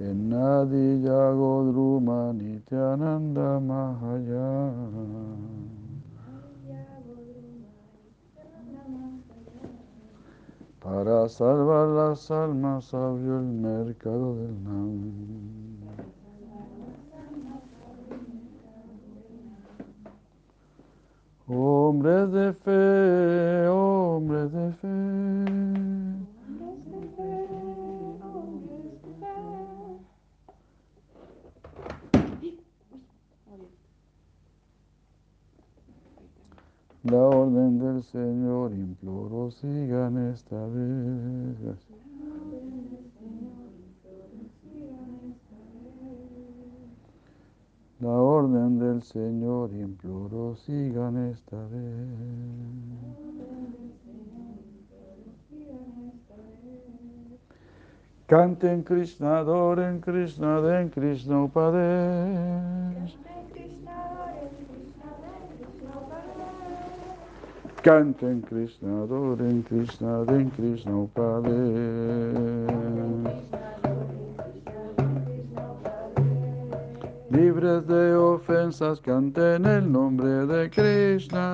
Ennadi Yagodruma Nityananda Mahaya. Para salvar las almas abrió el mercado del Nam. Hombres de fe, hombres de fe. La orden del Señor imploro sigan esta vez. La orden del Señor imploro sigan esta vez. Canten Krishna, adoren Krishna, den Krishna Upadesh. Canten Krishna, adoren Krishna, den Krishna Upadesh. Libres de ofensas, canten el nombre de Krishna.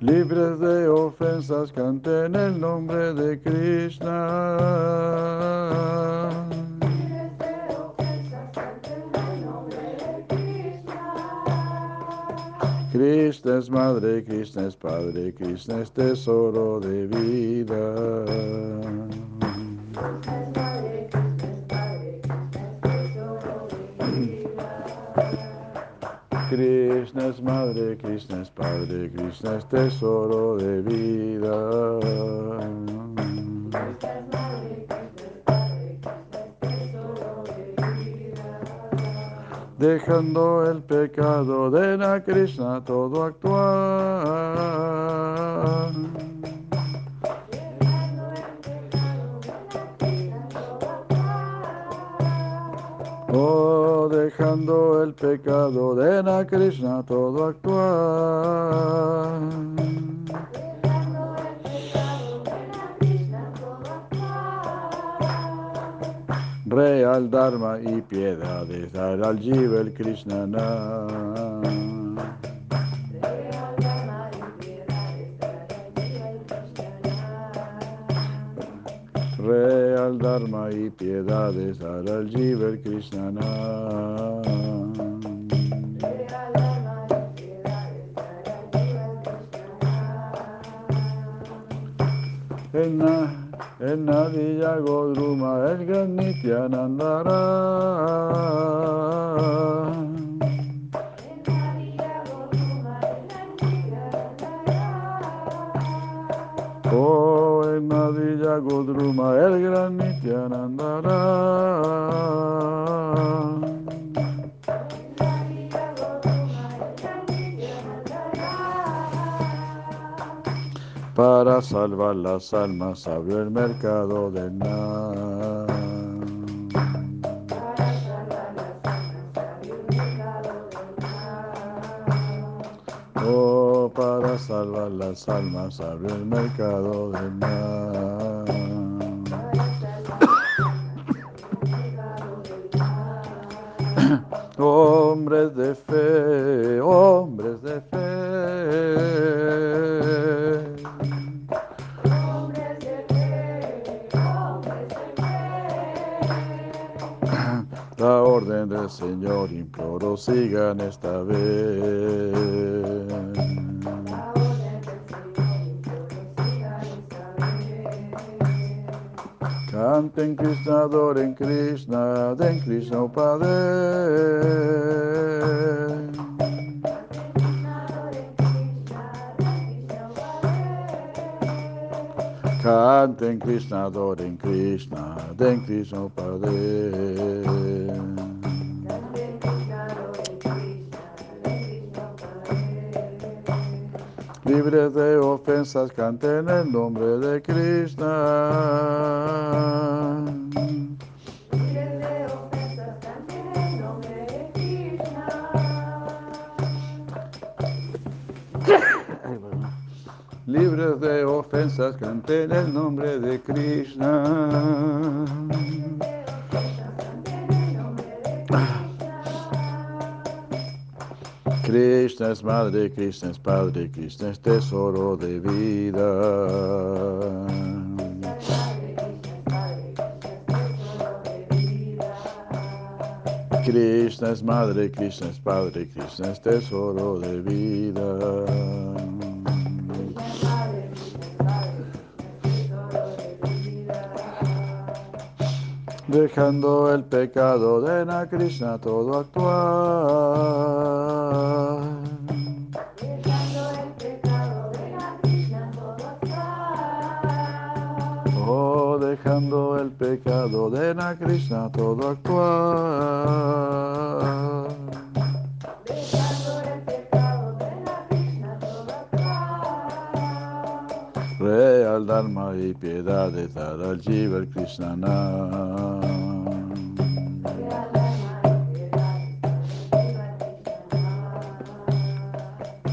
Libres de ofensas, canten el nombre de Krishna. Krishna es madre, Krishna es padre, Krishna es tesoro de vida. Krishna es madre, Krishna es padre, Krishna es tesoro de vida. Dejando el pecado de la Krishna todo actuar. Oh, dejando el pecado de la Krishna todo actuar. Real Dharma y piedades dar al Jiva Krishna. Real Dharma y piedades dar al Jiva Krishna. Na- en Nadiya Godruma el gran Nityanandara. Oh, en Nadiya Godruma el gran Nityanandara. Para salvar las almas abrió el mercado del Nam. Oh, para salvar las almas abrió el mercado del Nam. Hombres de fe, hombres de fe. Señor imploro sigan esta vez. Canten Krishna, adoren Krishna, den Krishna Upadesh. Canten Krishna, adoren Krishna, den Krishna Upadesh. De ofensas, canten el nombre de Krishna. Libres de ofensas, canten el nombre de Krishna. Madre, Krishna es padre, Krishna es tesoro de vida. Krishna es madre, Krishna es padre, Krishna es tesoro de vida. Dejando el pecado de Na Krishna todo actuar. Dejando el pecado de Na Krishna todo actuar. Dejando el pecado de la Krishna todo actuar. Real Dharma y piedad de dar al Jiva el Krishna.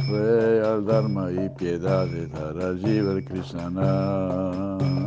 Real Dharma y piedad de dar al Jiva el Krishna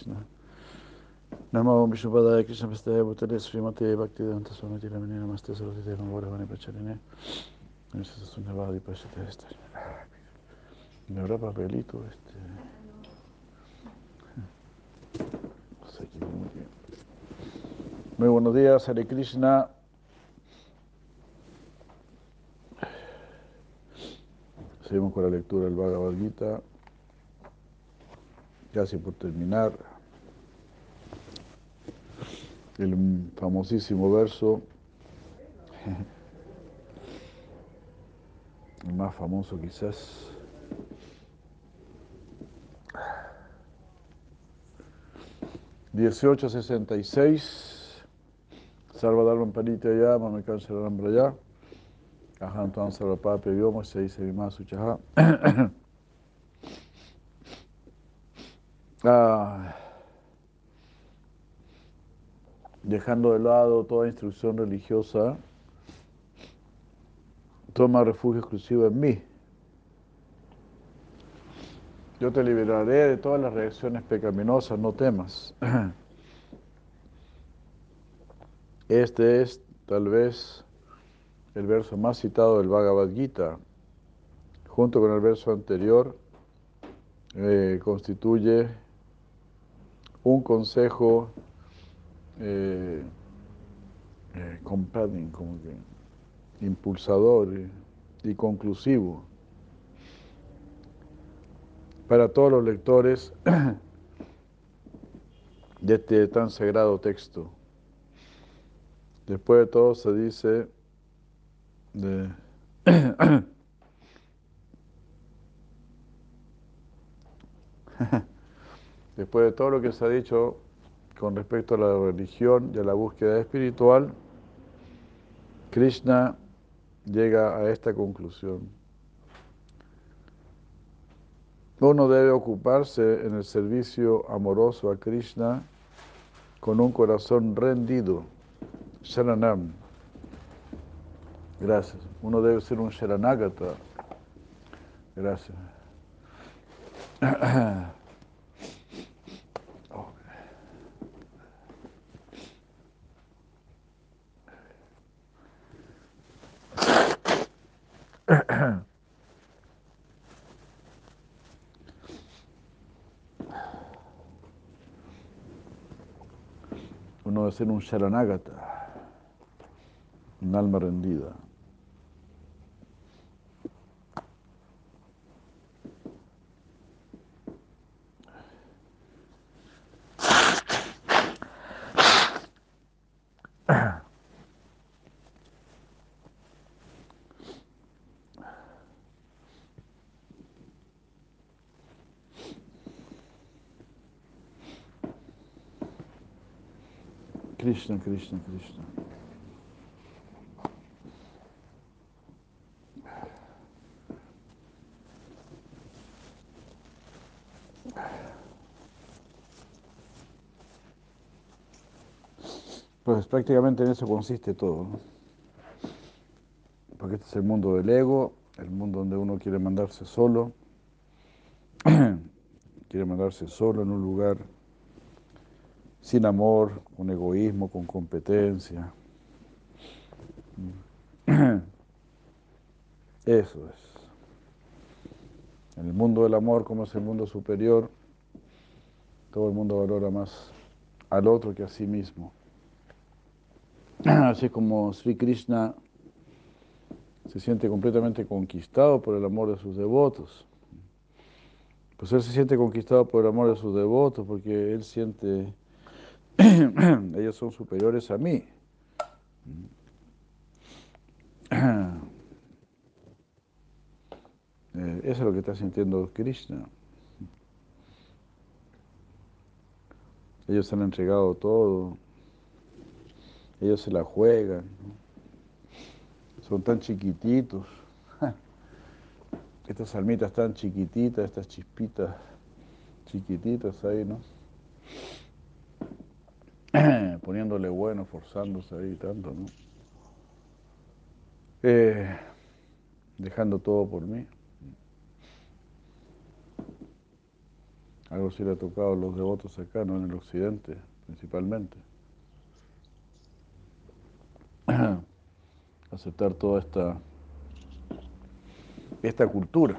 Krishna. Namo Vishnupadaya Krishna Pastaya Bhutale Srimate Bhakti Vedanta Swamiti Ramani Namaste Sarasvati Gaurvani Pracharine Namaste Sunyavadi Pashate Esther. ¿Me habrá papelito este? Muy buenos días, Hare Krishna. Seguimos con la lectura del Bhagavad Gita. Casi por terminar. El famosísimo verso, el más famoso quizás. Dieciocho sesenta y seis. Sarvadharman Paritya me cancelarán braya. Aham Tvam Sarvapapya Vyoma se dice Vimasu Chaha. Ah, dejando de lado toda instrucción religiosa, toma refugio exclusivo en mí. Yo te liberaré de todas las reacciones pecaminosas, no temas. Este es tal vez el verso más citado del Bhagavad Gita, junto con el verso anterior, eh, constituye un consejo eh, eh, como que impulsador eh, y conclusivo para todos los lectores de este tan sagrado texto. Después de todo se dice de Después de todo lo que se ha dicho con respecto a la religión y a la búsqueda espiritual, Krishna llega a esta conclusión. Uno debe ocuparse en el servicio amoroso a Krishna con un corazón rendido, Sharanam. Gracias. Uno debe ser un Sharanagata. Gracias. ser un Sharanagata, un alma rendida. Krishna, Krishna, Krishna. Pues prácticamente en eso consiste todo. ¿no? Porque este es el mundo del ego, el mundo donde uno quiere mandarse solo, quiere mandarse solo en un lugar sin amor, con egoísmo, con competencia. Eso es. En el mundo del amor, como es el mundo superior, todo el mundo valora más al otro que a sí mismo. Así como Sri Krishna se siente completamente conquistado por el amor de sus devotos. Pues él se siente conquistado por el amor de sus devotos porque él siente ellos son superiores a mí. Eh, eso es lo que está sintiendo Krishna. Ellos han entregado todo. Ellos se la juegan. Son tan chiquititos. Estas almitas tan chiquititas, estas chispitas chiquititas ahí, ¿no? Poniéndole bueno, forzándose ahí tanto, ¿no? Eh, dejando todo por mí. Algo sí le ha tocado a los devotos acá, ¿no? En el occidente, principalmente. Aceptar toda esta, esta cultura.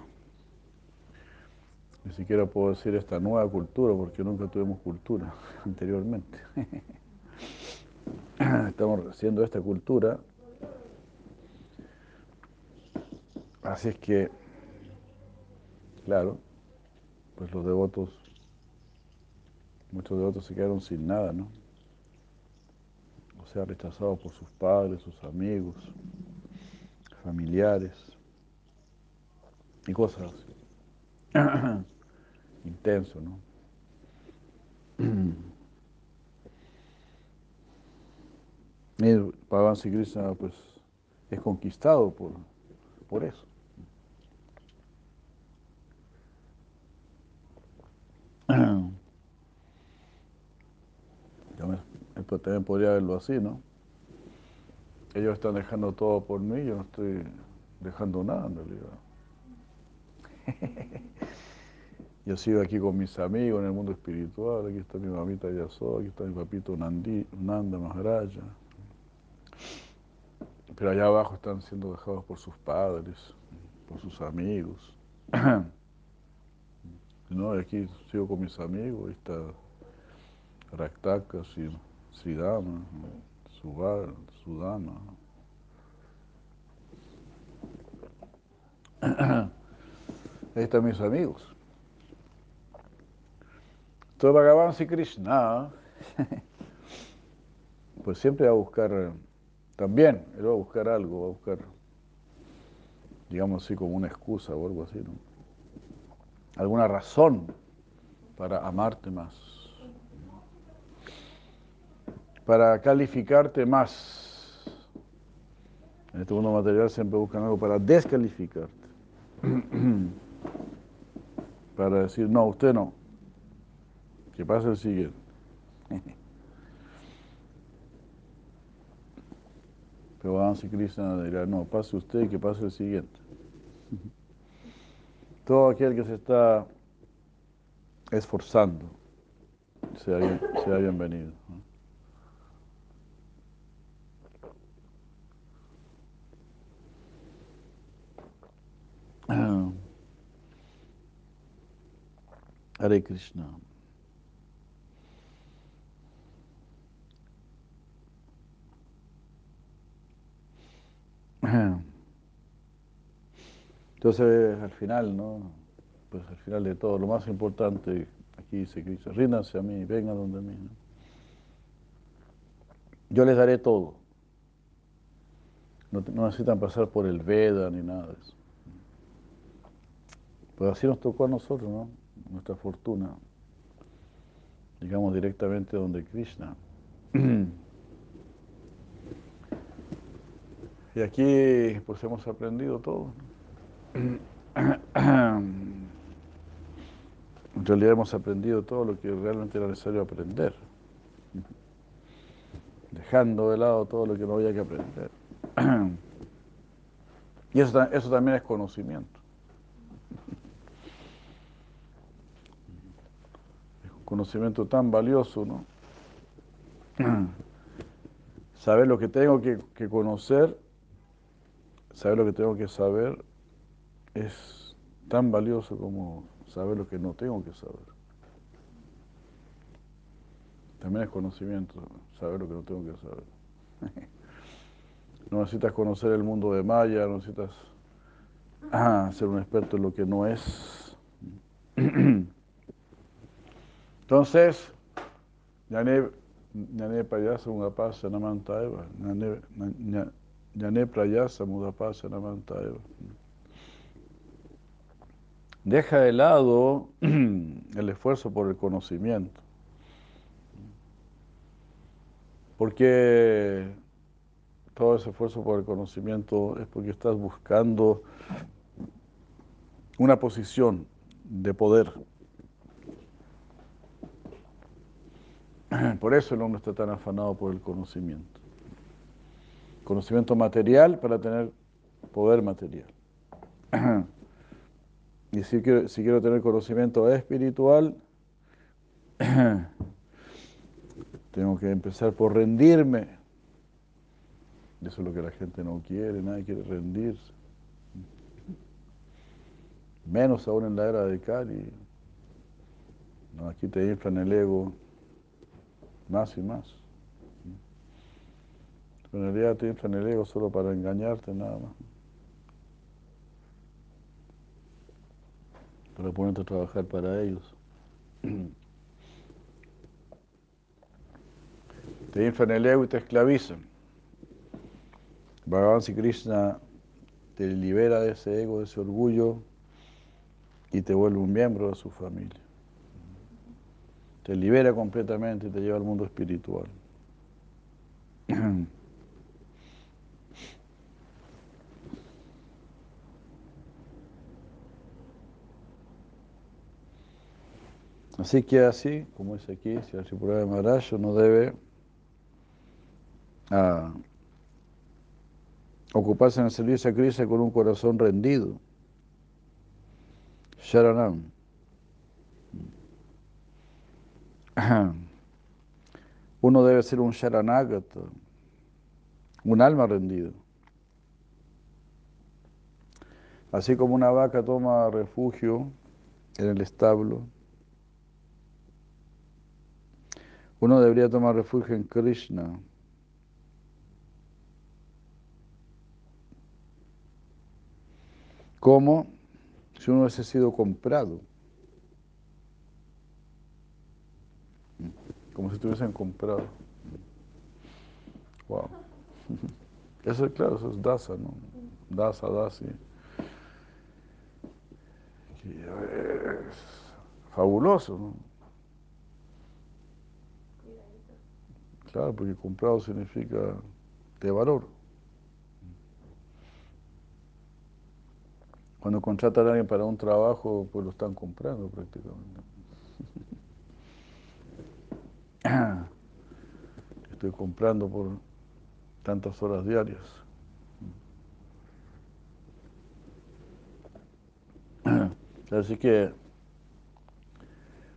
Ni siquiera puedo decir esta nueva cultura porque nunca tuvimos cultura anteriormente. Estamos haciendo esta cultura. Así es que, claro, pues los devotos, muchos devotos se quedaron sin nada, ¿no? O sea, rechazados por sus padres, sus amigos, familiares y cosas. Intenso, ¿no? Bhagavan Krishna pues es conquistado por, por eso. También podría verlo así, ¿no? Ellos están dejando todo por mí, yo no estoy dejando nada en realidad. Yo sigo aquí con mis amigos en el mundo espiritual, aquí está mi mamita Yaso, aquí está mi papito Nandi, Nanda Maharaja. Pero allá abajo están siendo dejados por sus padres, por sus amigos. ¿No? aquí sigo con mis amigos, ahí está Raktaka, Sridama, Sudama. Ahí están mis amigos. Todo Bhagavan Krishna, pues siempre va a buscar, también, él va a buscar algo, va a buscar, digamos así, como una excusa o algo así, ¿no? Alguna razón para amarte más, para calificarte más. En este mundo material siempre buscan algo para descalificarte. para decir, no, usted no. Que pase el siguiente. Pero y Krishna dirá, no, pase usted y que pase el siguiente. Todo aquel que se está esforzando sea, bien, sea bienvenido. Hare Krishna. Entonces, al final, ¿no? Pues al final de todo, lo más importante, aquí dice Cristo, ríndanse a mí, vengan donde mí. ¿no? Yo les daré todo. No, no, necesitan pasar por el Veda ni nada de eso. Pues así nos tocó a nosotros, ¿no? Nuestra fortuna. Llegamos directamente donde Krishna. y aquí pues hemos aprendido todo. En realidad hemos aprendido todo lo que realmente era necesario aprender, dejando de lado todo lo que no había que aprender. Y eso, eso también es conocimiento. Es un conocimiento tan valioso, ¿no? Saber lo que tengo que, que conocer, saber lo que tengo que saber, es tan valioso como saber lo que no tengo que saber. También es conocimiento, saber lo que no tengo que saber. No necesitas conocer el mundo de Maya, no necesitas ah, ser un experto en lo que no es. Entonces, Yane Prayasa Mudapasa Namantaeva, Yane Prayasa Mudapasa Namantaeva. Deja de lado el esfuerzo por el conocimiento. Porque todo ese esfuerzo por el conocimiento es porque estás buscando una posición de poder. Por eso el hombre está tan afanado por el conocimiento. Conocimiento material para tener poder material. Y si quiero, tener conocimiento espiritual, tengo que empezar por rendirme. Eso es lo que la gente no quiere, nadie quiere rendirse. Menos aún en la era de Cali. No, aquí te inflan el ego más y más. En realidad te inflan el ego solo para engañarte nada más. para ponerte a trabajar para ellos. Te inflan el ego y te esclavizan. Bhagavan Sri Krishna te libera de ese ego, de ese orgullo y te vuelve un miembro de su familia. Te libera completamente y te lleva al mundo espiritual. Así que así, como es aquí, si el de Maharaj uno debe ah, ocuparse en el servicio a Krishna con un corazón rendido. Sharanam. Uno debe ser un Sharanagata, un alma rendida. Así como una vaca toma refugio en el establo, Uno debería tomar refugio en Krishna. Como si uno hubiese sido comprado. Como si estuviesen comprado. Wow. Eso es claro, eso es dasa, ¿no? Dasa, dasi. Es fabuloso, ¿no? Claro, porque comprado significa de valor. Cuando contratan a alguien para un trabajo, pues lo están comprando prácticamente. Estoy comprando por tantas horas diarias. Así que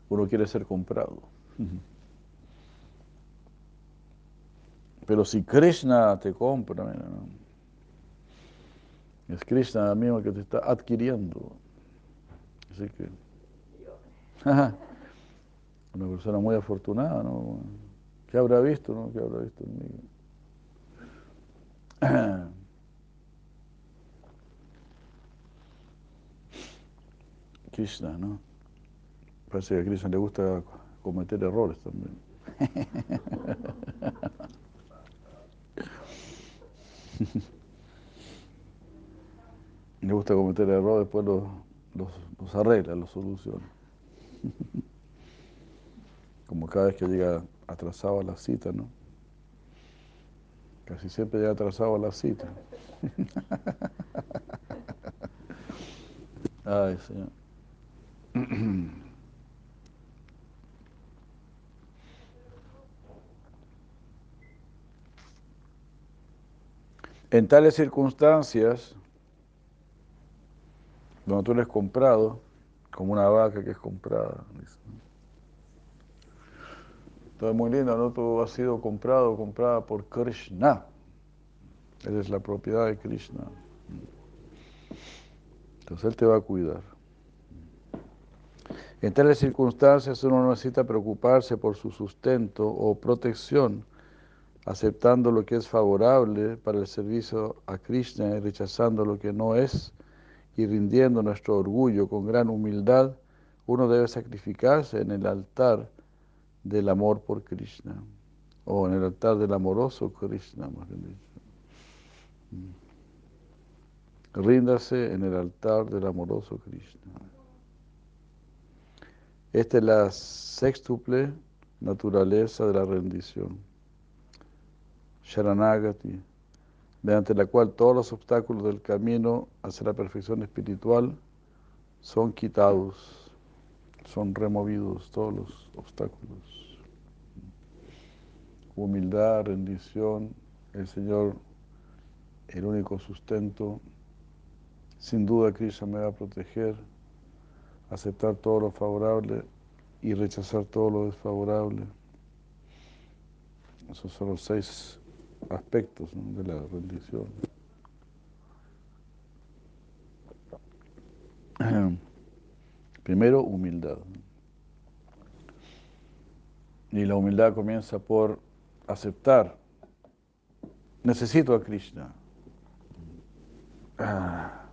uno quiere ser comprado. Pero si Krishna te compra, es Krishna mismo que te está adquiriendo. Así que. Una persona muy afortunada, ¿no? ¿Qué habrá visto, no? ¿Qué habrá visto en mí? Krishna, ¿no? Parece que a Krishna le gusta cometer errores también. le gusta cometer errores, después los, los, los arregla, los soluciona. Como cada vez que llega atrasado a la cita, ¿no? Casi siempre llega atrasado a la cita. Ay, Señor. En tales circunstancias, donde tú eres comprado, como una vaca que es comprada, dice. Todo es muy lindo, ¿no? Tú has sido comprado, comprada por Krishna. Eres la propiedad de Krishna. Entonces Él te va a cuidar. En tales circunstancias uno no necesita preocuparse por su sustento o protección, aceptando lo que es favorable para el servicio a Krishna y rechazando lo que no es, y rindiendo nuestro orgullo con gran humildad, uno debe sacrificarse en el altar del amor por Krishna, o en el altar del amoroso Krishna, más bien dicho. Ríndase en el altar del amoroso Krishna. Esta es la sextuple naturaleza de la rendición. Sharanagati, mediante la cual todos los obstáculos del camino hacia la perfección espiritual son quitados, son removidos todos los obstáculos. Humildad, rendición, el Señor, el único sustento. Sin duda Krishna me va a proteger, aceptar todo lo favorable y rechazar todo lo desfavorable. Esos son los seis aspectos de la rendición. Primero, humildad. Y la humildad comienza por aceptar. Necesito a Krishna. Ah.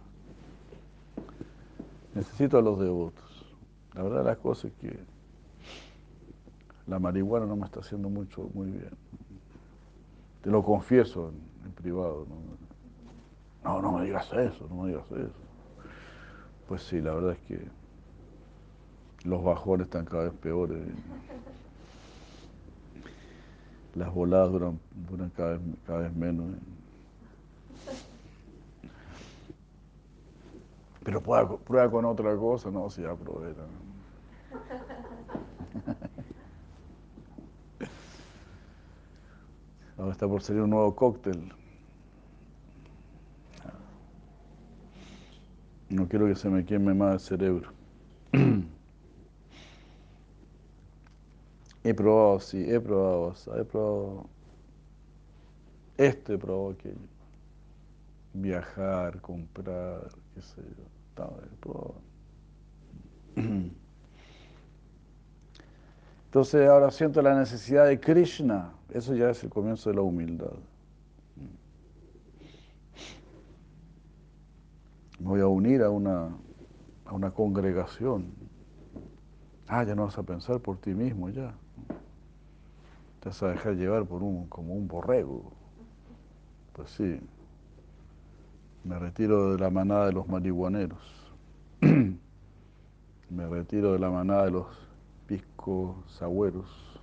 Necesito a los devotos. La verdad las cosas es que la marihuana no me está haciendo mucho, muy bien. Te lo confieso en, privado. ¿no? no, no me digas eso, no me digas eso. Pues sí, la verdad es que los bajones están cada vez peores. Las voladas duran, duran cada, vez, cada vez menos. Pero prueba, prueba, con otra cosa, no, si ya probé. Ahora está por salir un nuevo cóctel. No quiero que se me queme más el cerebro. he probado, sí, he probado, he probado esto, he probado aquello. Viajar, comprar, qué sé yo. Probado. Entonces ahora siento la necesidad de Krishna. Eso ya es el comienzo de la humildad. Me voy a unir a una, a una congregación. Ah, ya no vas a pensar por ti mismo ya. Te vas a dejar llevar por un, como un borrego. Pues sí. Me retiro de la manada de los marihuaneros. Me retiro de la manada de los pisco sagüeros.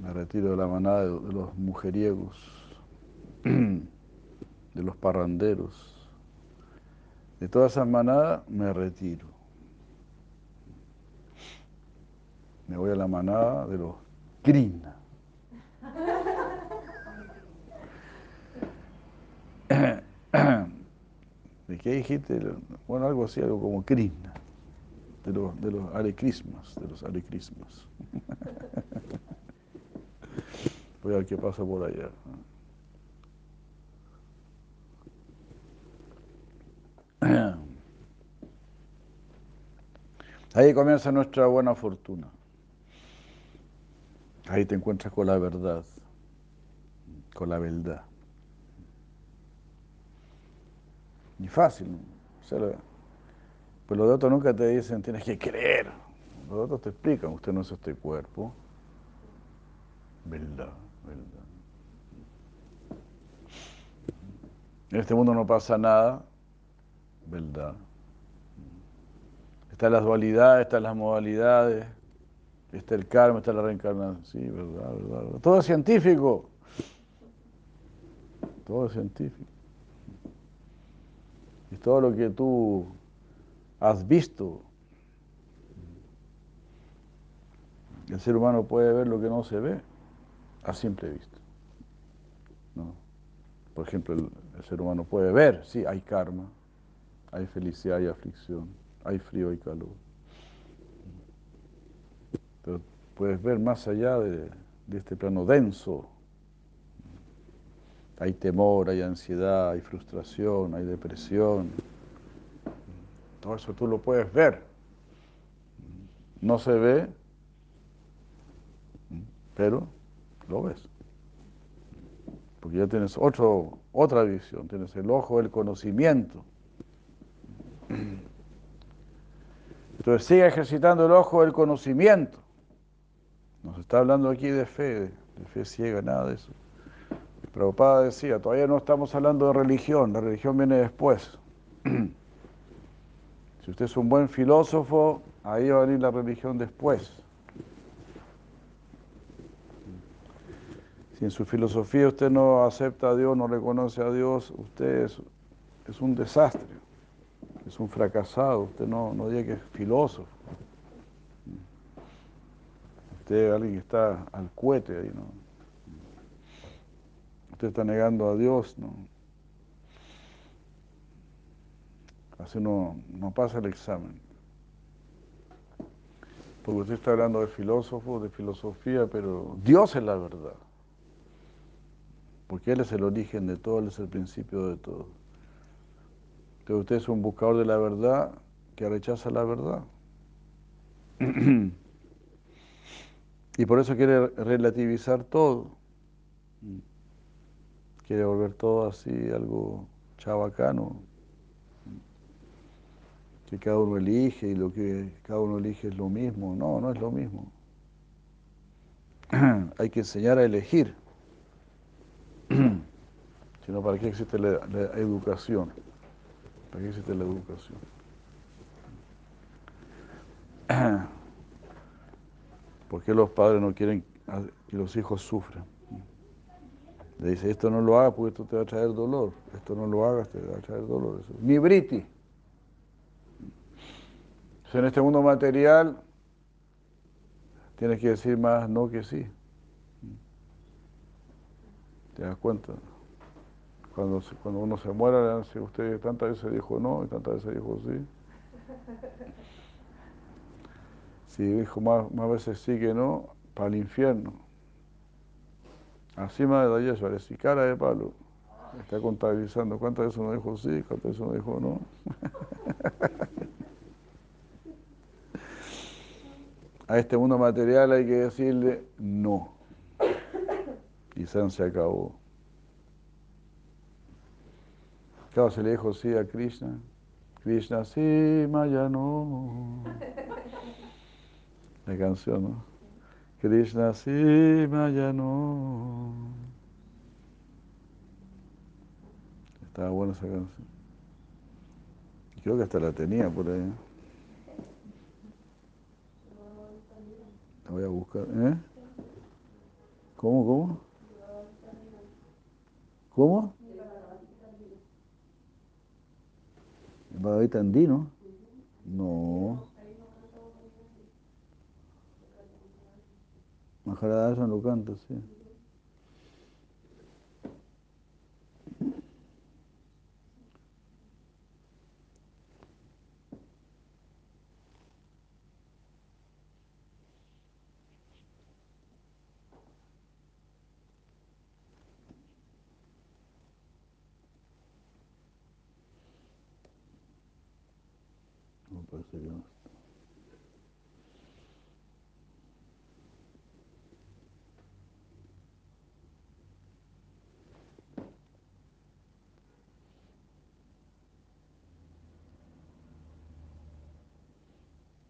Me retiro de la manada de, los mujeriegos, de los parranderos. De todas esas manadas me retiro. Me voy a la manada de los Krishna. ¿De qué dijiste? Bueno, algo así, algo como Krishna, de los, de de los Hare Krishnas. Voy a ver qué pasa por allá. Ahí comienza nuestra buena fortuna. Ahí te encuentras con la verdad, con la verdad. Y fácil, ¿no? Pues los otros nunca te dicen, tienes que creer. Los otros te explican, usted no es este cuerpo. Verdad, verdad. En este mundo no pasa nada, verdad. Están las dualidades, están las modalidades, está el karma, está la reencarnación. Sí, verdad, verdad, verdad. Todo es científico. Todo es científico. Y todo lo que tú has visto, el ser humano puede ver lo que no se ve a simple vista. ¿no? Por ejemplo, el, el ser humano puede ver, sí, hay karma, hay felicidad, hay aflicción, hay frío, hay calor. Pero puedes ver más allá de, de este plano denso. Hay temor, hay ansiedad, hay frustración, hay depresión. Todo eso tú lo puedes ver. No se ve, pero lo ves. Porque ya tienes otro, otra visión, tienes el ojo del conocimiento. Entonces sigue ejercitando el ojo del conocimiento. Nos está hablando aquí de fe, de, fe ciega, nada de eso. Prabhupada decía, todavía no estamos hablando de religión, la religión viene después. Si usted es un buen filósofo, ahí va a venir la religión después. Si en su filosofía usted no acepta a Dios, no reconoce a Dios, usted es, un desastre, es un fracasado, usted no, no diga que es filósofo. Usted es alguien que está al cohete ahí, ¿no? Usted está negando a Dios, ¿no? Así no, no pasa el examen. Porque usted está hablando de filósofo, de filosofía, pero Dios es la verdad. Porque Él es el origen de todo, Él es el principio de todo. Entonces usted es un buscador de la verdad que rechaza la verdad. Y por eso quiere relativizar todo. Quiere volver todo así, algo chabacano. Que cada uno elige y lo que cada uno elige es lo mismo. No, no es lo mismo. Hay que enseñar a elegir. Si no, ¿para qué existe la, educación? ¿Para qué existe la educación? ¿Por qué los padres no quieren que los hijos sufran? Le dice, esto no lo hagas porque esto te va a traer dolor. Esto no lo hagas, te va a traer dolor. Eso. Ni briti. En este mundo material tienes que decir más no que sí. ¿Te das cuenta? Cuando, cuando uno se muera, decir, usted tantas veces dijo no y tantas veces dijo sí. Si dijo más, más veces sí que no, para el infierno. Así más de eso, y cara de palo. Está contabilizando cuántas veces uno dijo sí, cuántas veces uno dijo no. A este mundo material hay que decirle no. Y San se acabó. Claro, se le dijo sí a Krishna. Krishna, sí, Maya. La canción, ¿no? Krishna, sí, Maya. Estaba buena esa canción. Creo que hasta la tenía por ahí. La voy a buscar. ¿Eh? ¿Cómo, cómo? ¿Cómo? ¿El Bhagavad andino? No. Maharaj lo canta, sí.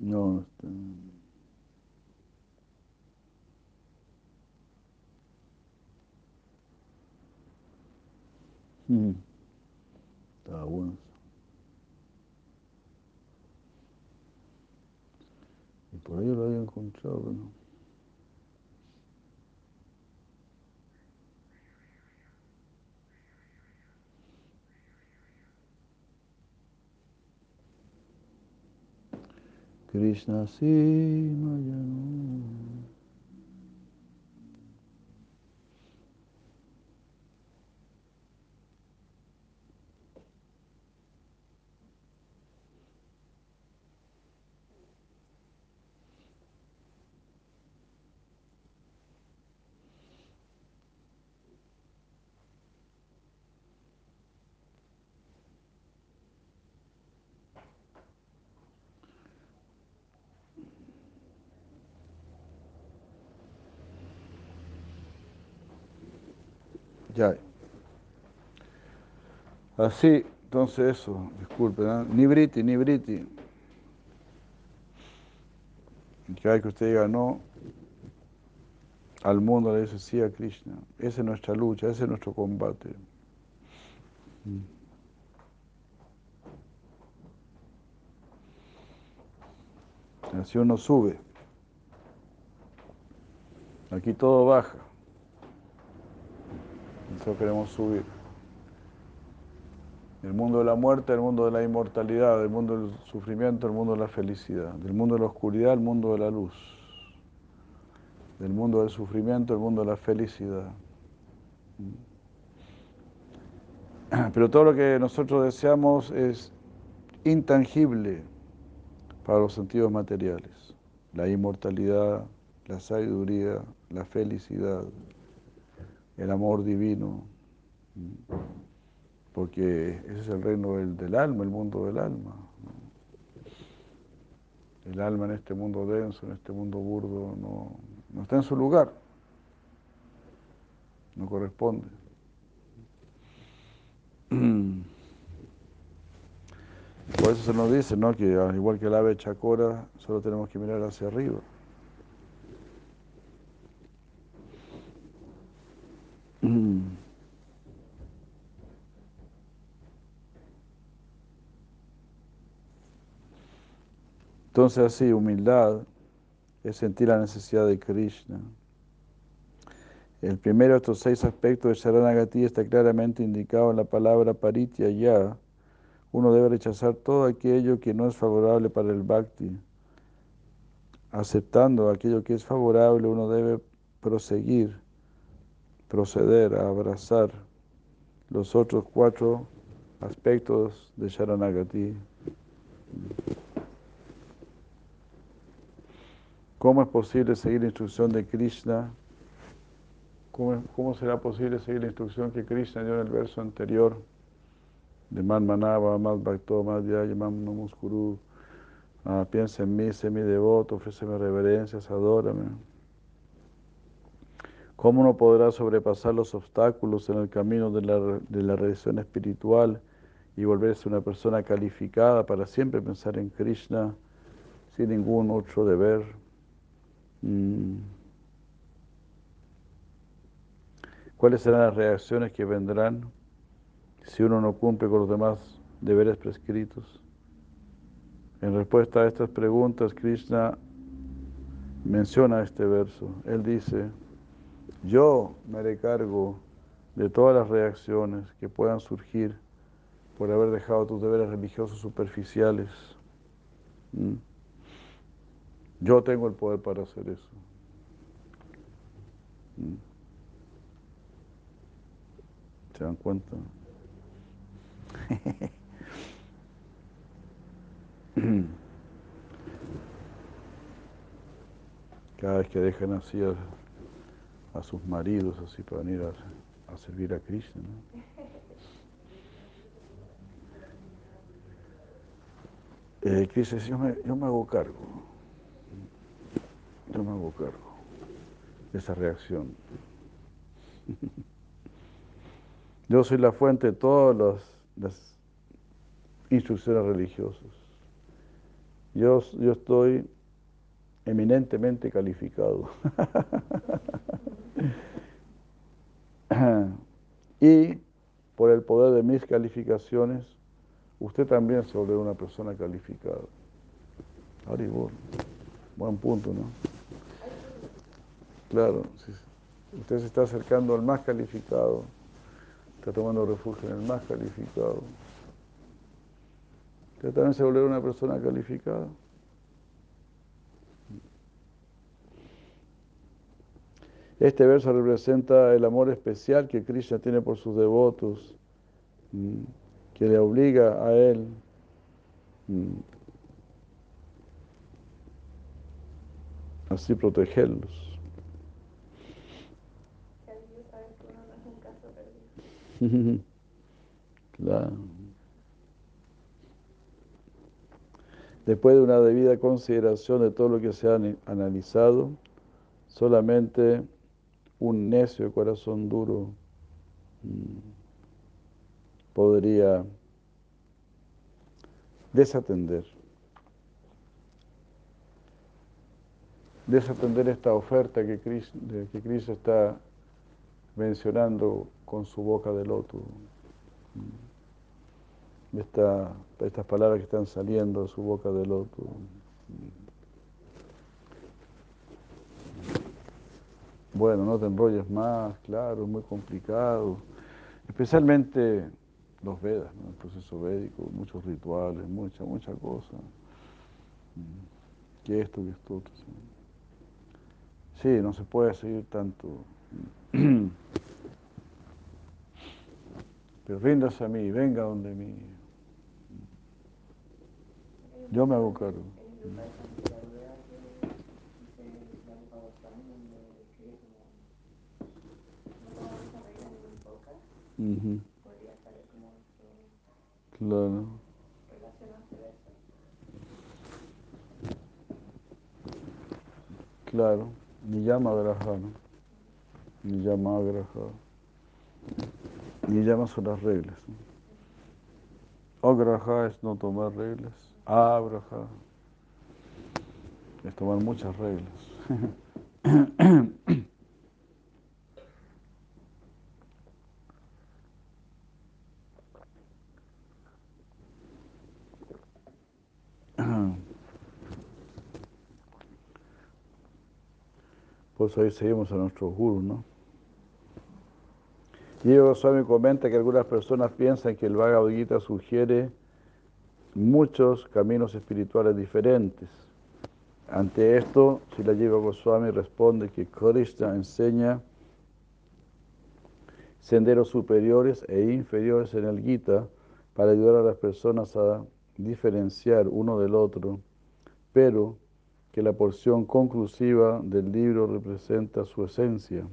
no está. Krishna Simayano. Ya. Así, entonces eso, disculpen, ¿eh? Nibriti, Nibriti. Cada vez que usted diga no al mundo, le dice sí a Krishna. Esa es nuestra lucha, ese es nuestro combate. Así uno sube. Aquí todo baja. Nosotros queremos subir. El mundo de la muerte, el mundo de la inmortalidad, el mundo del sufrimiento, el mundo de la felicidad. Del mundo de la oscuridad, el mundo de la luz. Del mundo del sufrimiento, el mundo de la felicidad. Pero todo lo que nosotros deseamos es intangible para los sentidos materiales. La inmortalidad, la sabiduría, la felicidad, el amor divino, porque ese es el reino del, alma, el mundo del alma. El alma en este mundo denso, en este mundo burdo, no, no está en su lugar, no corresponde. Por eso se nos dice, ¿no? Que al igual que el ave chacora, solo tenemos que mirar hacia arriba. Entonces así, humildad es sentir la necesidad de Krishna. El primero de estos seis aspectos de Sharanagati está claramente indicado en la palabra parityaya. Uno debe rechazar todo aquello que no es favorable para el bhakti. Aceptando aquello que es favorable, uno debe proseguir, proceder a abrazar los otros cuatro aspectos de Sharanagati. ¿Cómo es posible seguir la instrucción de Krishna? ¿Cómo, ¿Cómo, será posible seguir la instrucción que Krishna dio en el verso anterior? De Man Manava, Mad Bhakto, Mad Namuskuru. Ah, piensa en mí, sé mi devoto, ofréceme reverencias, adórame. ¿Cómo uno podrá sobrepasar los obstáculos en el camino de la, de la realización espiritual y volverse una persona calificada para siempre pensar en Krishna sin ningún otro deber? Mm. ¿Cuáles serán las reacciones que vendrán si uno no cumple con los demás deberes prescritos? En respuesta a estas preguntas, Krishna menciona este verso. Él dice, yo me haré cargo de todas las reacciones que puedan surgir por haber dejado tus deberes religiosos superficiales. ¿Mm? Yo tengo el poder para hacer eso. ¿Se dan cuenta? Cada vez que dejan así a, a sus maridos, así para venir a, a servir a Krishna, ¿no? Eh, Krishna dice, yo me, yo me hago cargo yo me hago cargo de esa reacción. Yo soy la fuente de todas las, instrucciones religiosas. yo, yo estoy eminentemente calificado. y por el poder de mis calificaciones, usted también se volverá una persona calificada. Haribol. Buen punto, ¿no? Claro, usted se está acercando al más calificado, está tomando refugio en el más calificado. Usted también se volverá una persona calificada. Este verso representa el amor especial que Krishna tiene por sus devotos, mm, que le obliga a él mm, así protegerlos. Después de una debida consideración de todo lo que se ha analizado, solamente un necio de corazón duro mm, podría desatender. Desatender esta oferta que Cristo está mencionando con su boca de loto. Esta, estas palabras que están saliendo de su boca de loto. Bueno, no te enrolles más, claro, es muy complicado. Especialmente los Vedas, el proceso védico, muchos rituales, mucha, mucha cosa. Que esto, que esto. Sí, no se puede seguir tanto. Pero ríndase a mí, venga donde mí. Yo me hago cargo. Saber cómo Claro. Claro, ni llama Graja, ¿no? Ni llama Graja. Ni llama son las reglas. ¿no? Agraha es no tomar reglas. Abraha es tomar muchas reglas. Por eso ahí seguimos a nuestro guru, ¿no? Y Goswami comenta que algunas personas piensan que el Bhagavad Gita sugiere muchos caminos espirituales diferentes. Ante esto, si la lleva Goswami responde que Krishna enseña senderos superiores e inferiores en el Gita para ayudar a las personas a diferenciar uno del otro, pero que la porción conclusiva del libro representa su esencia.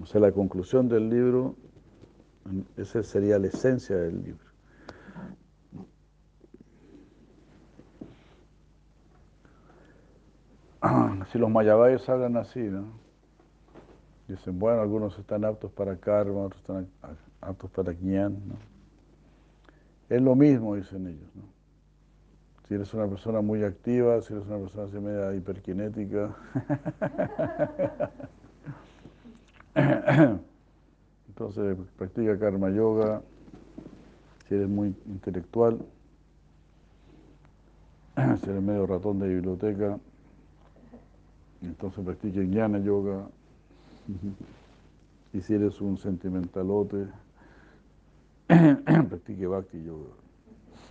O sea, la conclusión del libro, esa sería la esencia del libro. Si los mayavayos hablan así, ¿no? Dicen, bueno, algunos están aptos para karma, otros están aptos para jnana, ¿no? Es lo mismo, dicen ellos, ¿no? Si eres una persona muy activa, si eres una persona así media hiperkinética. Entonces practica karma yoga, si eres muy intelectual, si eres medio ratón de biblioteca, entonces practique jnana yoga. Y si eres un sentimentalote, practique bhakti yoga.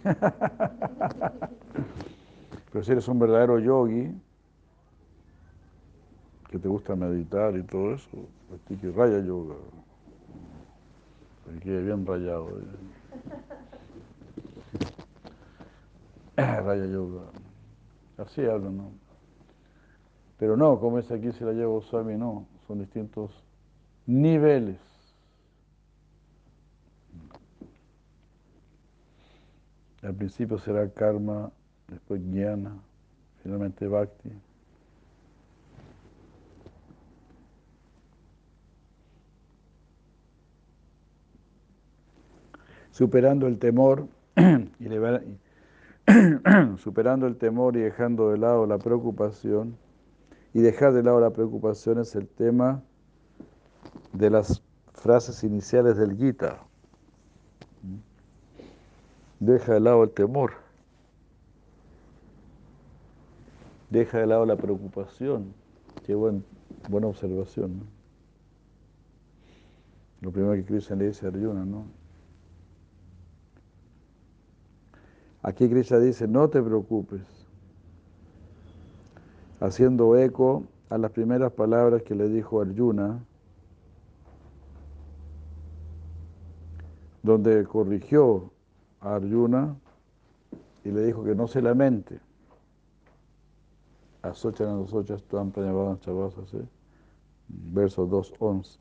Pero si eres un verdadero yogi, que te gusta meditar y todo eso, practique raya yoga. Que bien rayado. raya yoga. Así hablan, ¿no? Pero no, como es aquí, si la lleva Osami, no. Son distintos niveles. Al principio será karma, después jnana, finalmente bhakti. Superando el temor y superando el temor y dejando de lado la preocupación. Y dejar de lado la preocupación es el tema de las frases iniciales del Gita. Deja de lado el temor. Deja de lado la preocupación. Qué buen, buena observación. Lo primero que Krishna le dice a Arjuna, ¿no? Aquí Krishna dice, no te preocupes, haciendo eco a las primeras palabras que le dijo Arjuna, donde corrigió a Arjuna y le dijo que no se lamente. Verso 2.11.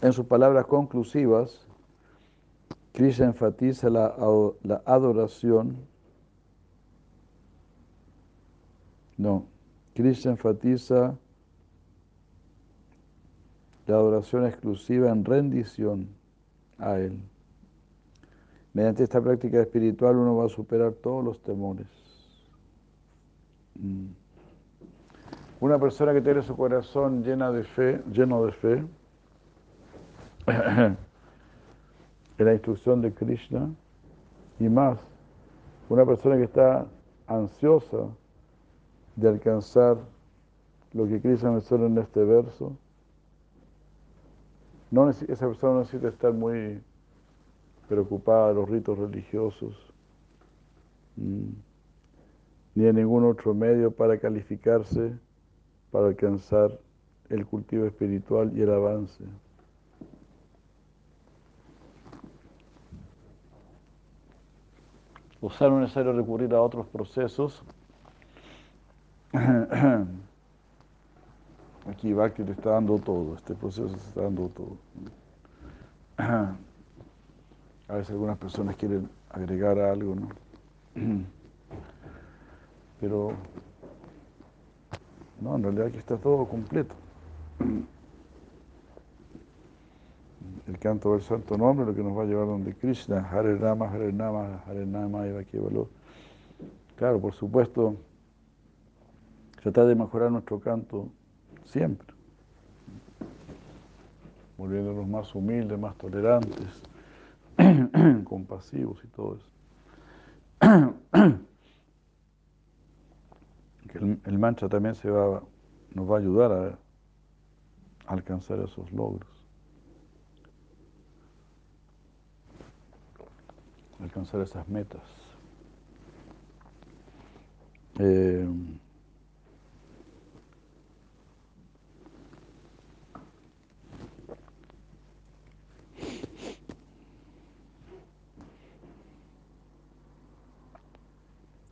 En sus palabras conclusivas, Krishna enfatiza la, la adoración. No, Krishna enfatiza la adoración exclusiva en rendición a Él. Mediante esta práctica espiritual uno va a superar todos los temores. Mm. Una persona que tiene su corazón llena de fe, lleno de fe, en la instrucción de Krishna y más, una persona que está ansiosa de alcanzar lo que Krishna menciona en este verso, no esa persona no necesita estar muy preocupada de los ritos religiosos, ni de ningún otro medio para calificarse, para alcanzar el cultivo espiritual y el avance. O sea, no es necesario recurrir a otros procesos. Aquí Bhakti te está dando todo, este proceso te está dando todo. A veces algunas personas quieren agregar algo, ¿no? Pero no, en realidad aquí está todo completo. El canto del santo nombre, lo que nos va a llevar donde Krishna, Hare Rama, Hare Nama, Hare Nama, Eva Kevalo. Claro, por supuesto, tratar de mejorar nuestro canto siempre, volviéndonos más humildes, más tolerantes, compasivos y todo eso. Que el, el mantra también se va, nos va a ayudar a alcanzar esos logros. Alcanzar esas metas. Eh,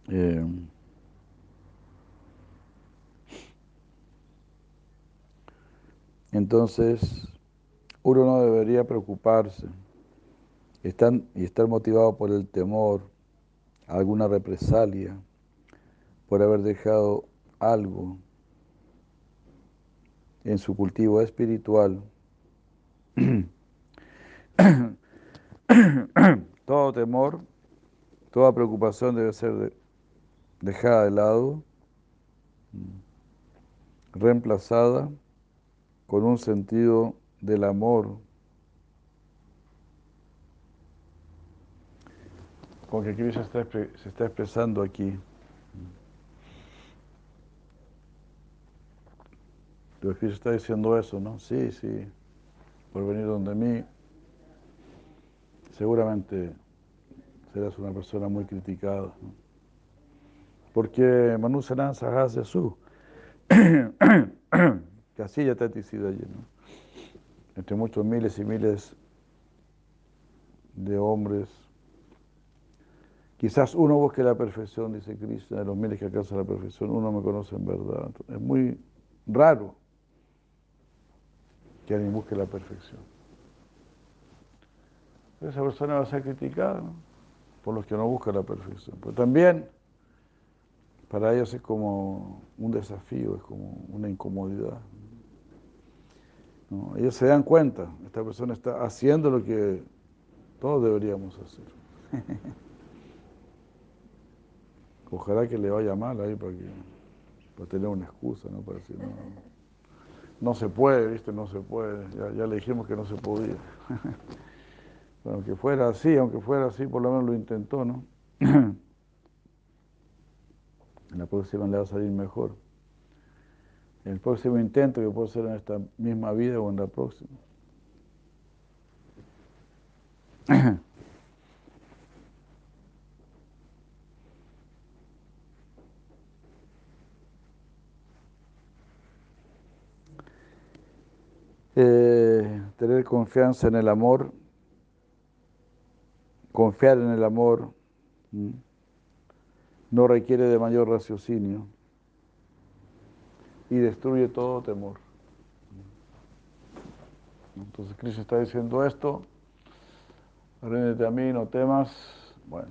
eh, entonces, uno no debería preocuparse están, y estar motivado por el temor, alguna represalia, por haber dejado algo en su cultivo espiritual. Todo temor, toda preocupación debe ser de- dejada de lado, reemplazada con un sentido del amor con que Krishna está se está expresando aquí. Pero Krishna está diciendo eso, ¿no? Sí, sí, por venir donde mí, seguramente serás una persona muy criticada. Porque Manu Su, que así ya te allí, ¿no? Entre muchos miles y miles de hombres Quizás uno busque la perfección, dice Krishna, de los miles que alcanzan la perfección, uno me conoce en verdad. Es muy raro que alguien busque la perfección. Esa persona va a ser criticada por los que no buscan la perfección. Pero también para ellos es como un desafío, es como una incomodidad. Ellos se dan cuenta, esta persona está haciendo lo que todos deberíamos hacer. Ojalá que le vaya mal ahí para, que, para tener una excusa, ¿no? Para decir, no, no se puede, ¿viste? No se puede. Ya, ya le dijimos que no se podía. aunque fuera así, aunque fuera así, por lo menos lo intentó, ¿no? En la próxima le va a salir mejor. El próximo intento que puedo hacer en esta misma vida o en la próxima. Eh, tener confianza en el amor, confiar en el amor, no requiere de mayor raciocinio y destruye todo temor. Entonces Cristo está diciendo esto, ríndete a mí, no temas, bueno,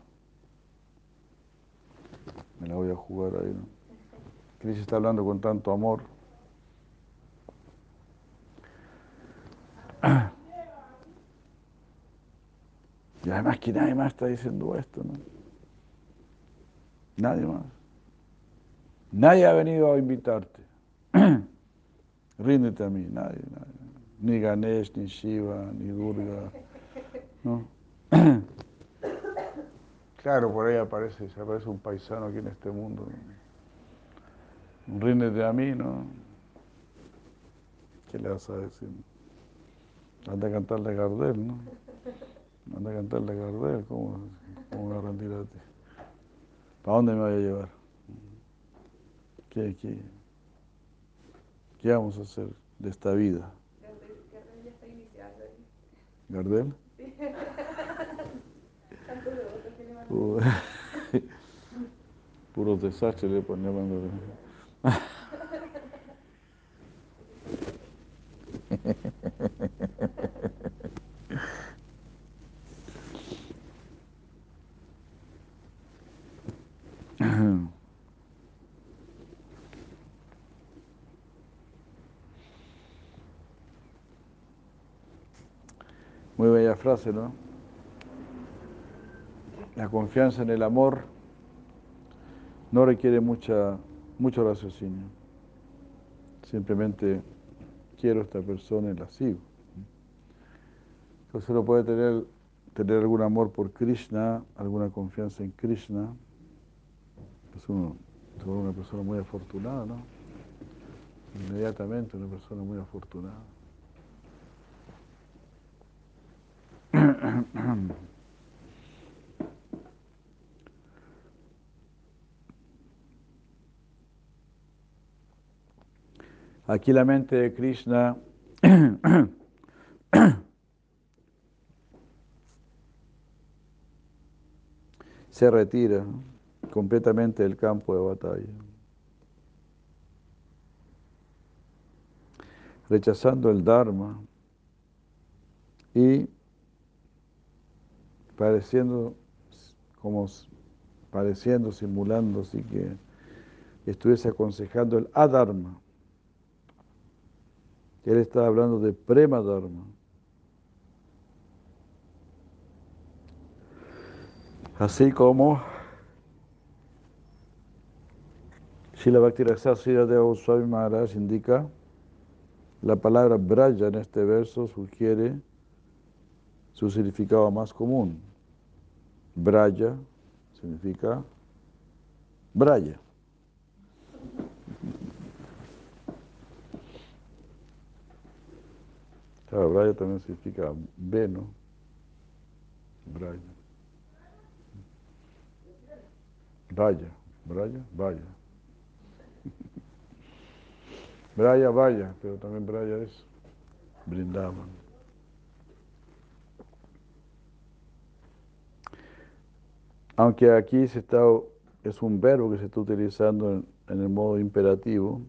me la voy a jugar ahí, ¿no? Cristo está hablando con tanto amor. Y además que nadie más está diciendo esto, ¿no? Nadie más. Nadie ha venido a invitarte. Ríndete a mí, nadie, nadie. Ni Ganesh, ni Shiva, ni Durga. ¿no? Claro, por ahí aparece, se aparece un paisano aquí en este mundo. ¿no? Ríndete a mí, ¿no? ¿Qué le vas a decir? Anda a cantarle Gardel, ¿no? Anda a cantarle a Gardel, ¿cómo, cómo voy a rendir a ti? ¿Para dónde me voy a llevar? ¿Qué, qué, qué vamos a hacer de esta vida? Gardel, ya está iniciando ahí. ¿Gardel? Sí. Devotos que le van a Puro, puros desastres le ponemos. Muy bella frase, ¿no? La confianza en el amor no requiere mucha, mucho raciocinio. Simplemente quiero a esta persona y la sigo. Entonces uno puede tener, tener algún amor por Krishna, alguna confianza en Krishna. Es uno, vuelve una persona muy afortunada, ¿no? Inmediatamente una persona muy afortunada. Aquí la mente de Krishna. Se retira completamente del campo de batalla, rechazando el Dharma y pareciendo como pareciendo, simulando así que estuviese aconsejando el adharma. Él está hablando de prema dharma. Así como Srila Bhakti Raksasya de Goswami Maharaj indica, la palabra braya en este verso sugiere su significado más común. Braya significa braya. Claro, braya también significa veno. Braya. Vaya, braya, vaya. Braya, vaya, pero también braya es brindaban. Aunque aquí se está, es un verbo que se está utilizando en, el modo imperativo,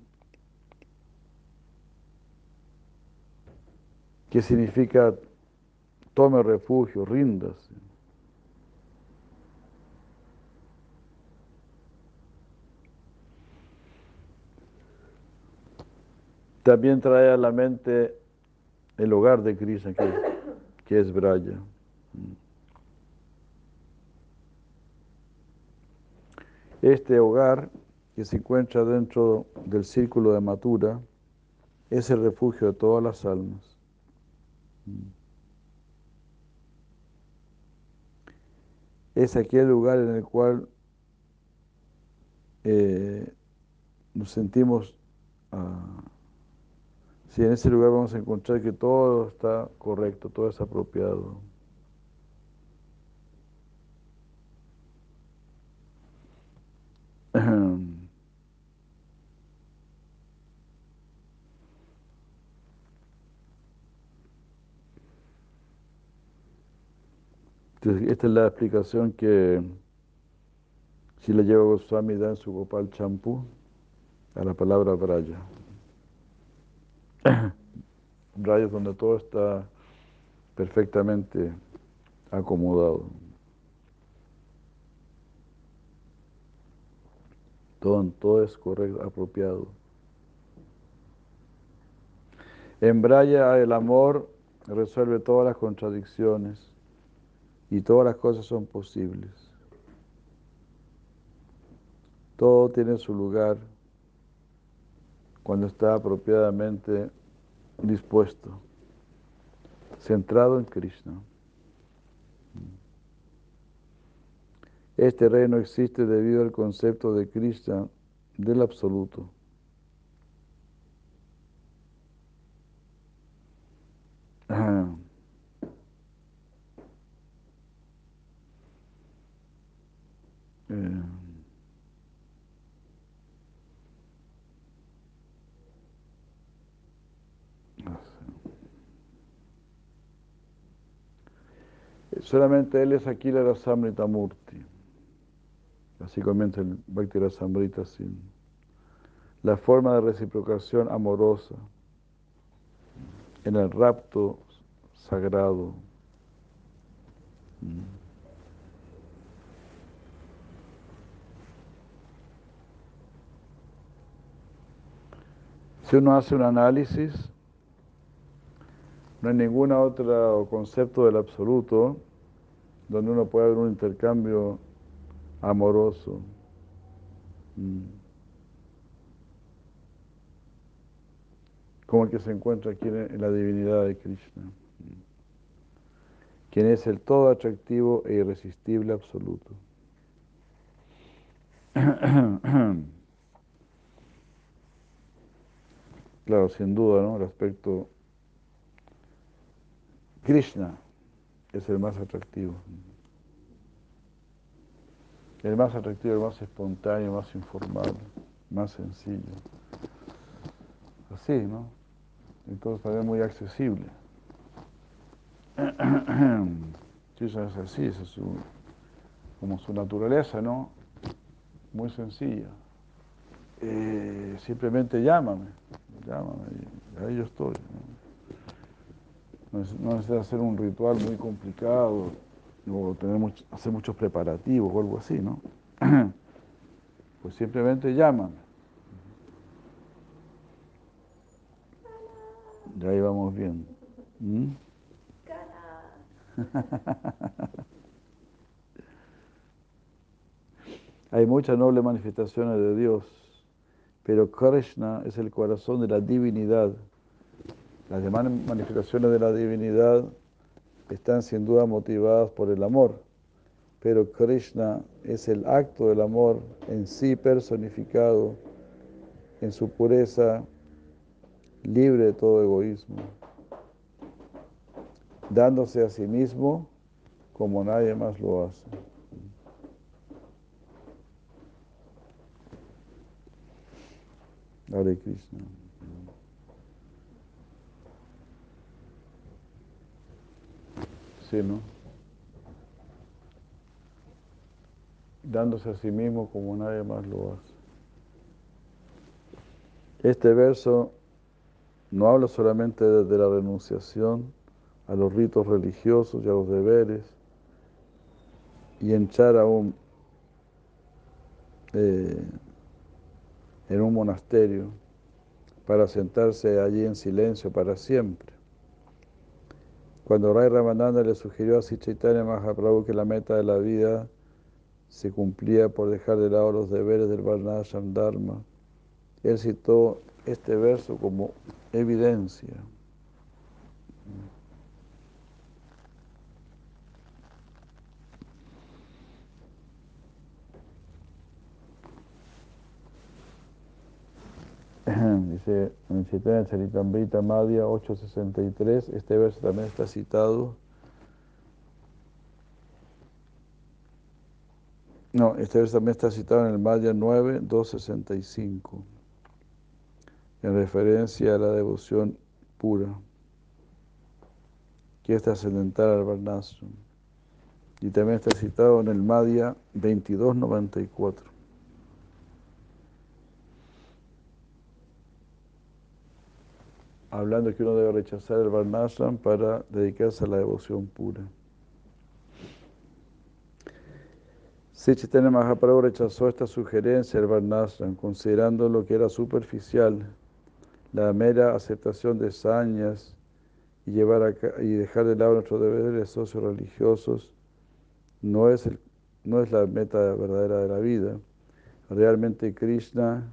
que significa tome refugio, ríndase. También trae a la mente el hogar de Krishna, que, que es Braya. Este hogar que se encuentra dentro del círculo de Matura es el refugio de todas las almas. Es aquel lugar en el cual eh, nos sentimos, ah, si en ese lugar vamos a encontrar que todo está correcto, todo es apropiado. Entonces, esta es la explicación que si le lleva Goswami da en su Gopal Champú a la palabra Braya. Braya es donde todo está perfectamente acomodado. Todo, todo es correcto, apropiado. En Braya el amor resuelve todas las contradicciones y todas las cosas son posibles. Todo tiene su lugar cuando está apropiadamente dispuesto, centrado en Krishna. Este reino existe debido al concepto de Krishna del absoluto. Eh, Solamente él es aquí la Rasamrita Murti. Así comienza el Bhakti Rasamrita sin la forma de reciprocación amorosa en el rapto sagrado. Si uno hace un análisis, no hay ningún otro concepto del absoluto donde uno pueda ver un intercambio amoroso. Mm. Como el que se encuentra aquí en la divinidad de Krishna, mm. quien es el todo atractivo e irresistible absoluto. Claro, sin duda, ¿no? El aspecto Krishna es el más atractivo. El más atractivo, el más espontáneo, más informal, más sencillo. Así, ¿no? Entonces también muy accesible. Krishna es así, es su, como su naturaleza, ¿no? Muy sencilla. Eh, simplemente llámame, llámame, ahí yo estoy. No, no hacer un ritual muy complicado o tener hacer muchos preparativos o algo así, ¿no? Pues simplemente llámame. Ya ahí vamos bien. ¿Mm? Hay muchas nobles manifestaciones de Dios, pero Krishna es el corazón de la divinidad. Las demás manifestaciones de la divinidad están sin duda motivadas por el amor, pero Krishna es el acto del amor en sí personificado, en su pureza, libre de todo egoísmo, dándose a sí mismo como nadie más lo hace. Hare Krishna. Sí, ¿no? Dándose a sí mismo como nadie más lo hace. Este verso no habla solamente de, la renunciación a los ritos religiosos y a los deberes y echar a un eh, en un monasterio para sentarse allí en silencio para siempre. Cuando Ray Ramananda le sugirió a Chaitanya Mahaprabhu que la meta de la vida se cumplía por dejar de lado los deberes del Varnashram Dharma, él citó este verso como evidencia. Dice en Chaitanya Charitamrita Madhya 863, este verso también está citado. No, este verso también está citado en el Madhya 9, 265, en referencia a la devoción pura, que es trascendental al Varnashram. Y también está citado en el Madhya 2294. Hablando que uno debe rechazar el Varnashram para dedicarse a la devoción pura. Si Chaitanya Mahaprabhu rechazó esta sugerencia del Varnashram, considerando lo que era superficial, la mera aceptación de sañas y, llevar y dejar de lado nuestros deberes socios religiosos, no es, el, no es la meta verdadera de la vida. Realmente Krishna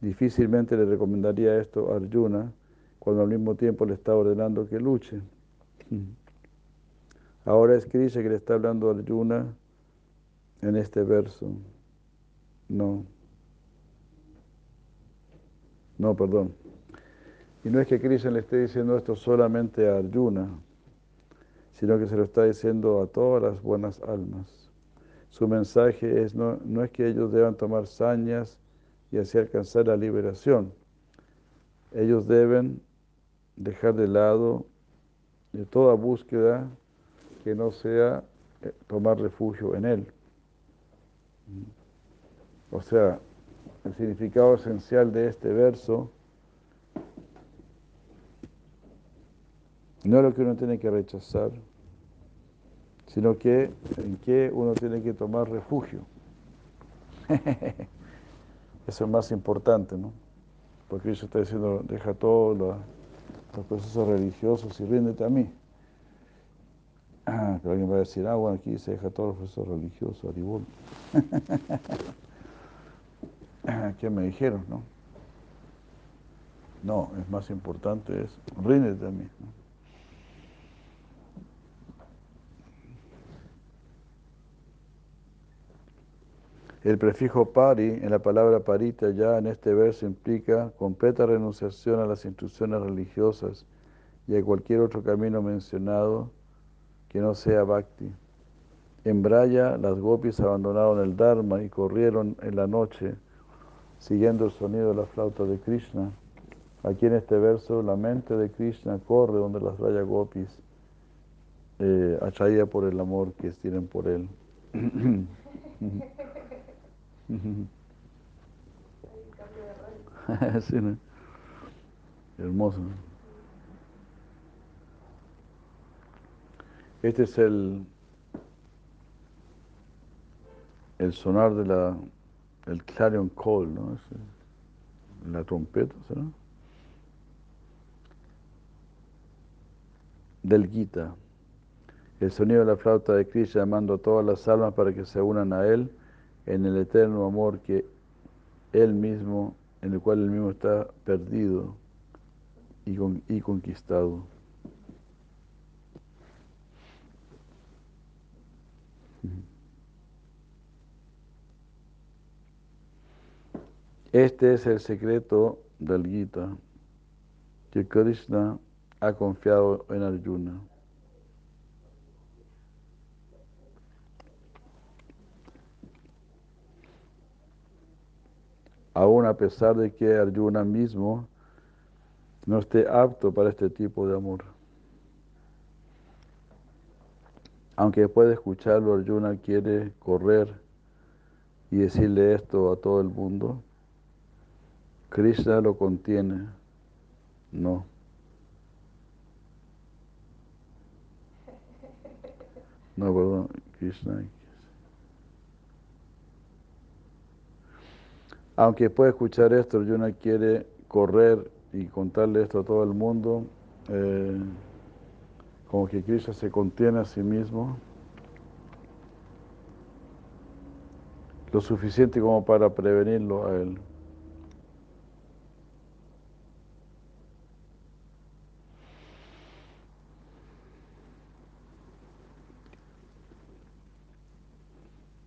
Difícilmente le recomendaría esto a Arjuna cuando al mismo tiempo le está ordenando que luche. Ahora es Krishna que le está hablando a Arjuna en este verso. No. No, perdón. Y no es que Krishna le esté diciendo esto solamente a Arjuna, sino que se lo está diciendo a todas las buenas almas. Su mensaje es no, no es que ellos deban tomar sañas y así alcanzar la liberación. Ellos deben dejar de lado de toda búsqueda que no sea eh, tomar refugio en Él. O sea, el significado esencial de este verso no es lo que uno tiene que rechazar, sino que en qué uno tiene que tomar refugio. Eso es más importante, ¿no? Porque Cristo está diciendo, deja todos los procesos religiosos y ríndete a mí. Ah, pero alguien va a decir, ah, bueno, aquí se deja todos los procesos religiosos, Aribol. ¿Qué me dijeron, no? No, es más importante es, ríndete a mí. ¿no? El prefijo pari en la palabra parita ya en este verso implica completa renunciación a las instrucciones religiosas y a cualquier otro camino mencionado que no sea bhakti. En Braya las gopis abandonaron el Dharma y corrieron en la noche siguiendo el sonido de la flauta de Krishna. Aquí en este verso la mente de Krishna corre donde las Braya gopis, eh, atraída por el amor que tienen por él. sí, ¿no? Hermoso. Este es el, el sonar de la, el clarion call, ¿no? la trompeta, ¿sabes? Del Gita. El sonido de la flauta de Krishna llamando a todas las almas para que se unan a él en el eterno amor que Él mismo, en el cual Él mismo está perdido y, y conquistado. Este es el secreto del Gita que Krishna ha confiado en Arjuna. Aún a pesar de que Arjuna mismo no esté apto para este tipo de amor. Aunque después de escucharlo, Arjuna quiere correr y decirle esto a todo el mundo. Krishna lo contiene. No. No, perdón, Krishna. Aunque puede escuchar esto, Arjuna quiere correr y contarle esto a todo el mundo, eh, como que Krishna se contiene a sí mismo, lo suficiente como para prevenirlo a él.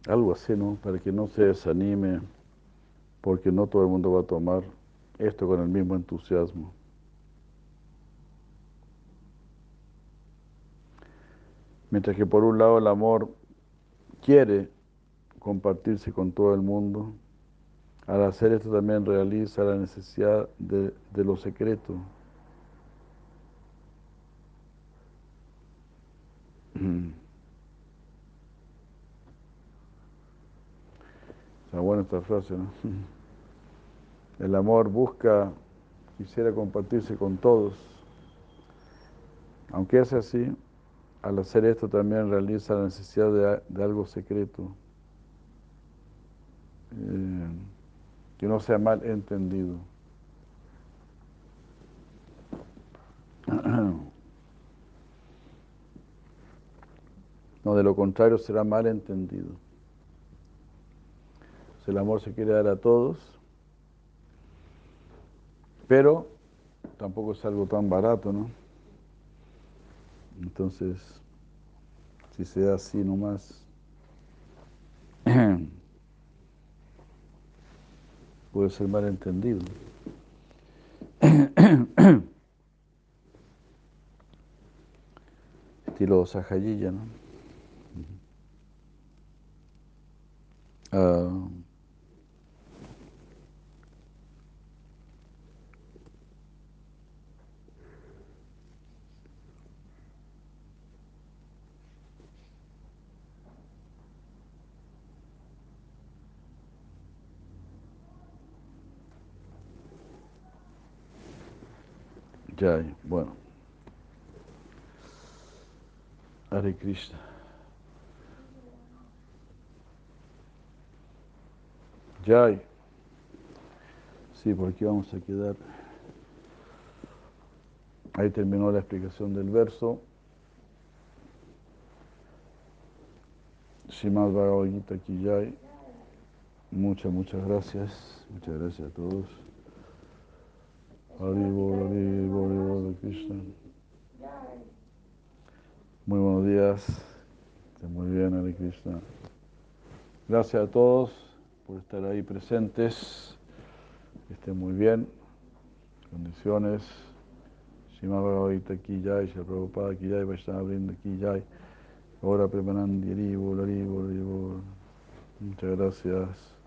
Algo así, ¿no? Para que no se desanime, porque no todo el mundo va a tomar esto con el mismo entusiasmo. Mientras que por un lado el amor quiere compartirse con todo el mundo, al hacer esto también realiza la necesidad de, lo secreto. Está buena esta frase, ¿no? El amor busca, quisiera compartirse con todos. Aunque es así, al hacer esto también realiza la necesidad de, algo secreto, eh, que no sea mal entendido. No, de lo contrario será mal entendido. El amor se quiere dar a todos, pero tampoco es algo tan barato, ¿no? Entonces, si se da así nomás, puede ser malentendido. Estilo Sajayilla, ¿no? Uh, Jai, bueno. Hare Krishna. Jai. Sí, por aquí vamos a quedar. Ahí terminó la explicación del verso. Shimad Bhagavad Gita aquí Jai. Muchas, muchas gracias. Muchas gracias a todos. Haribol, Haribol, Haribol, Krishna. Muy buenos días. Muy bien, Hare Krishna. Gracias a todos por estar ahí presentes. Que estén muy bien. Condiciones. Shima Bhagavata Ki Jai, Shri Prabhupada Ki Jai, Vaishnava Brinda Ki Jai. Ahora Haribol. Muchas gracias.